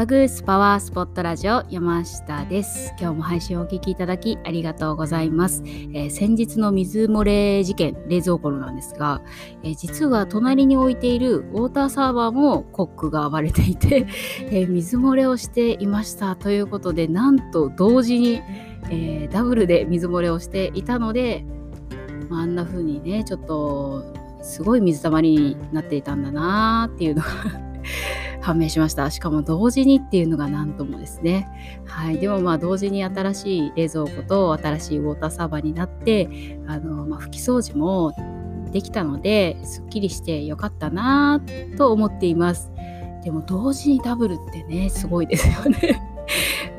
パグースパワースポットラジオ山下です。今日も配信をお聞きいただきありがとうございます、えー、先日の水漏れ事件冷蔵庫のなんですが、えー、実は隣に置いているウォーターサーバーもコックが割れていて、えー、水漏れをしていましたということでなんと同時に、えダブルで水漏れをしていたので、あ、あんな風にねちょっとすごい水たまりになっていたんだなーっていうのが判明しました。しかも同時にっていうのが何ともですね。はい。でもまあ同時に新しい冷蔵庫と新しいウォーターサーバーになって、あの、まあ、拭き掃除もできたので、すっきりしてよかったなと思っています。でも同時にダブルってね、すごいですよね。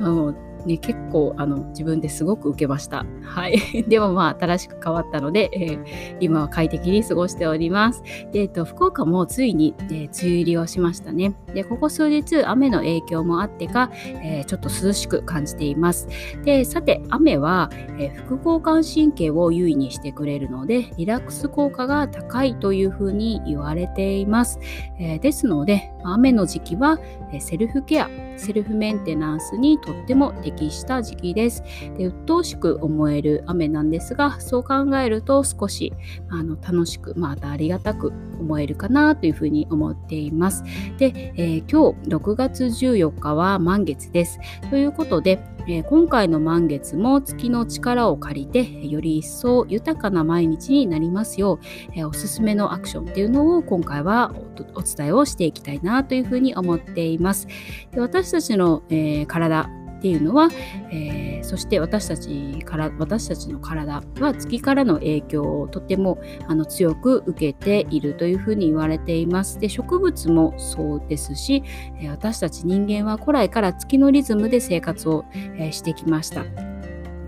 ね、結構あの自分ですごく受けました。はい。でもまあ新しく変わったので、えー、今は快適に過ごしております。で、えっと、福岡もついに、えー、梅雨入りをしましたね。で、ここ数日雨の影響もあってか、えー、ちょっと涼しく感じています。で、さて雨は、え副交感神経を優位にしてくれるので、リラックス効果が高いというふうに言われています。えですので、雨の時期はセルフケア、セルフメンテナンスにとっても適した時期です。で鬱陶しく思える雨なんですが、そう考えると少しあの楽しく、またありがたく思えるかなというふうに思っています。で、えー、今日6月14日は満月です。ということで、えー、今回の満月も月の力を借りてより一層豊かな毎日になりますよう、えー、おすすめのアクションっていうのを今回はお伝えをしていきたいなというふうに思っています。で私たちの、えー、体ていうのは、えー、そして私たちから私たちの体は月からの影響をとてもあの強く受けているというふうに言われています。で植物もそうですし、私たち人間は古来から月のリズムで生活を、してきました。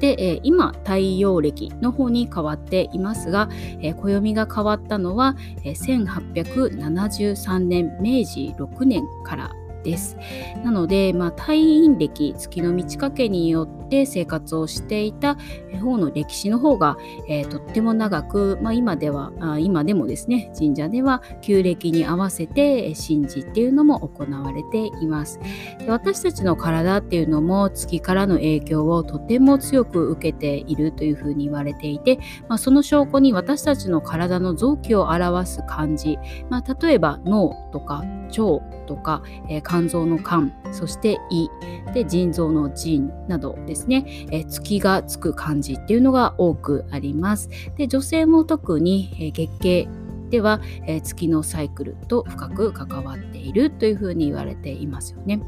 で、今太陽暦の方に変わっていますが、暦が変わったのは、1873年明治6年からです。なので、まあ、退院歴、月の満ち欠けによって生活をしていた方の歴史の方が、えー、とっても長く、まあ、今ではあ、今でもですね、神社では旧暦に合わせて神事っていうのも行われています。で私たちの体っていうのも月からの影響をとても強く受けているというふうに言われていて、まあ、その証拠に私たちの体の臓器を表す漢字、まあ、例えば脳とか腸とか、えー、肝臓の肝そして胃で腎臓の腎などですね、えー、月がつく感じっていうのが多くあります。で女性も特に、えー、月経では、えー、月のサイクルと深く関わっているというふうに言われていますよね。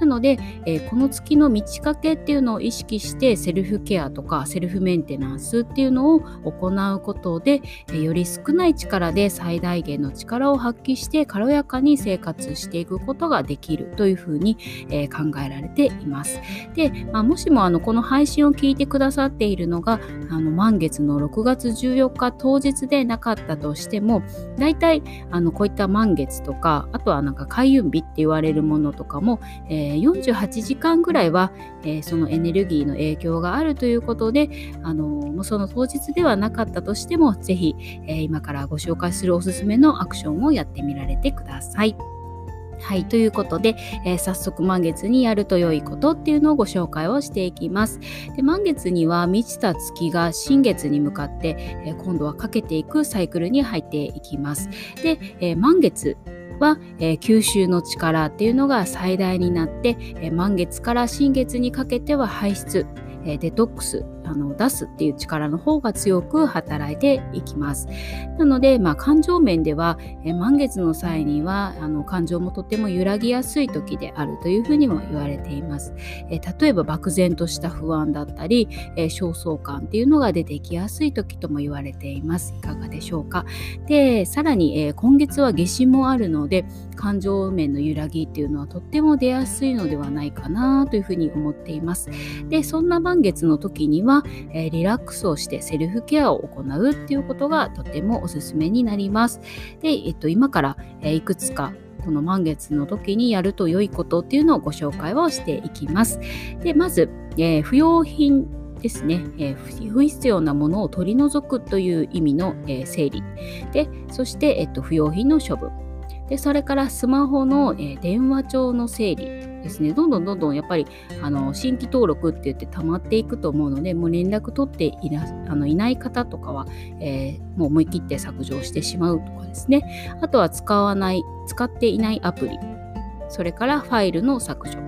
なので、えー、この月の満ち欠けっていうのを意識してセルフケアとかセルフメンテナンスっていうのを行うことで、えー、より少ない力で最大限の力を発揮して軽やかに生活していくことができるというふうに、え考えられています。で、まあ、もしもあのこの配信を聞いてくださっているのがあの満月の6月14日当日でなかったとしても大体あのこういった満月とかあとはなんか開運日って言われるものとかも、えー、48時間ぐらいは、えー、そのエネルギーの影響があるということであのもうその当日ではなかったとしても是非、えー、今からご紹介するおすすめのアクションをやってみられてください。はい、ということで、えー、早速満月にやると良いことっていうのをご紹介をしていきます。で満月には満ちた月が新月に向かって、えー、今度はかけていくサイクルに入っていきます。で、えー、満月は、えー、吸収の力っていうのが最大になって、え、満月から新月にかけては排出、え、デトックスあの出すっていう力の方が強く働いていきます。なので、まあ、感情面では、え満月の際にはあの感情もとても揺らぎやすい時であるというふうにも言われています。え例えば漠然とした不安だったり、え焦燥感っていうのが出てきやすい時とも言われています。いかがでしょうか。でさらに、え今月は夏至もあるので感情面の揺らぎっていうのはとっても出やすいのではないかなというふうに思っています。でそんな満月の時にはは、えリラックスをしてセルフケアを行うっていうことがとてもおすすめになります。で、えっと、今から、えいくつかこの満月の時にやると良いことっていうのをご紹介をしていきます。で、まず、えー、不要品ですね、えー、不必要なものを取り除くという意味の、えー、整理でそして、えっと、不要品の処分でそれからスマホの、えー、電話帳の整理ですね。どんどんどんどんやっぱりあの新規登録って言って溜まっていくと思うのでもう連絡取っていなあのいない方とかは、えー、もう思い切って削除してしまうとかですね。あとは使わない使っていないアプリ。それからファイルの削除。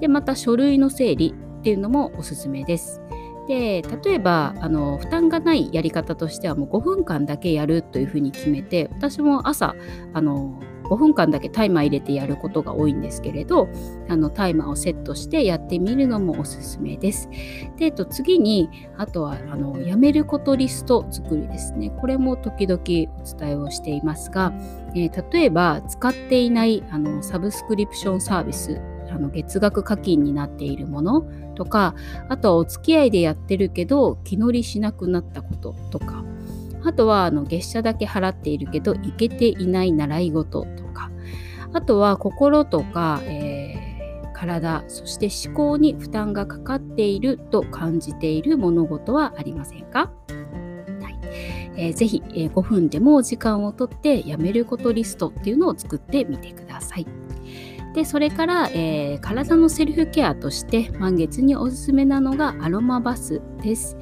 でまた書類の整理っていうのもおすすめです。で例えばあの負担がないやり方としてはもう5分間だけやるというふうに決めて私も朝あの5分間だけタイマー入れてやることが多いんですけれどあのタイマーをセットしてやってみるのもおすすめです。で、えっと、次にあとはあのやめることリスト作りですねこれも時々お伝えをしていますが、えー、例えば使っていないあのサブスクリプションサービスあの月額課金になっているものとかあとはお付き合いでやってるけど気乗りしなくなったこととか。あとはあの月謝だけ払っているけど行けていない習い事とか。あとは心とか、えー、体そして思考に負担がかかっていると感じている物事はありませんか？えー、ぜひ、え、5分でも時間をとってやめることリストっていうのを作ってみてください。でそれから、えー、体のセルフケアとして満月におすすめなのがアロマバスです。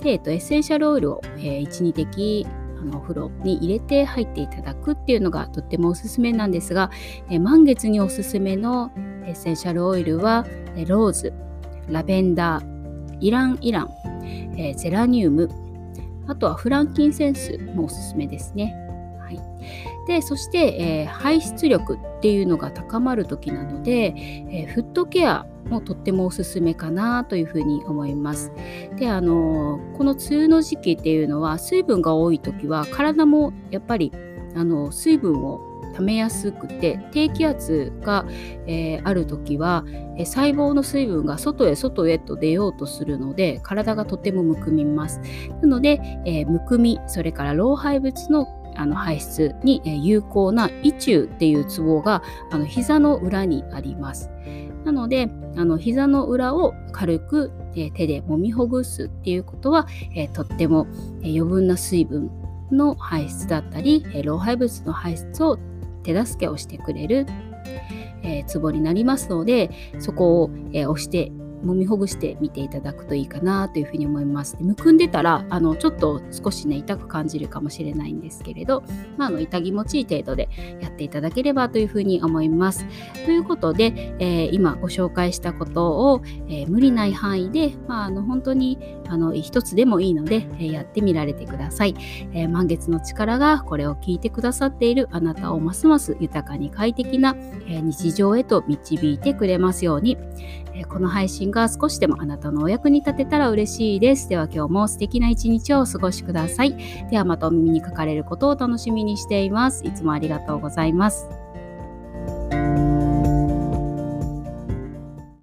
でえっと、エッセンシャルオイルを、えー、1、2滴あのお風呂に入れて入っていただくっていうのがとってもおすすめなんですが、えー、満月におすすめのエッセンシャルオイルは、ローズ、ラベンダー、イランイラン、えー、ゼラニウム、あとはフランキンセンスもおすすめですね。はい、でそして、えー、排出力っていうのが高まる時なので、えー、フットケアもとってもおすすめかなというふうに思います。であのこの梅雨の時期っていうのは水分が多い時は体もやっぱりあの水分を溜めやすくて低気圧が、えー、ある時は、え細胞の水分が外へ外へと出ようとするので体がとてもむくみます。なので、えー、むくみそれから老廃物のあの排出に有効な胃中っていうツボがあの膝の裏にあります。なので、あの膝の裏を軽く、え手で揉みほぐすっていうことは、えとっても、え余分な水分の排出だったり、え老廃物の排出を手助けをしてくれる、えー、ツボになりますので、そこを、え押して揉みほぐしてみていただくといいかなというふうに思います。むくんでたらあのちょっと少しね痛く感じるかもしれないんですけれど、まあ、あの痛気持ちいい程度でやっていただければというふうに思います。ということで、えー、今ご紹介したことを、えー、無理ない範囲で、まあ、あの本当にあの一つでもいいので、えー、やってみられてください、え満月の力がこれを聞いてくださっているあなたをますます豊かに快適な、え日常へと導いてくれますように、えこの配信が少しでもあなたのお役に立てたら嬉しいです。では今日も素敵な一日をお過ごしください。ではまたお耳にかかれることを楽しみにしています。いつもありがとうございます。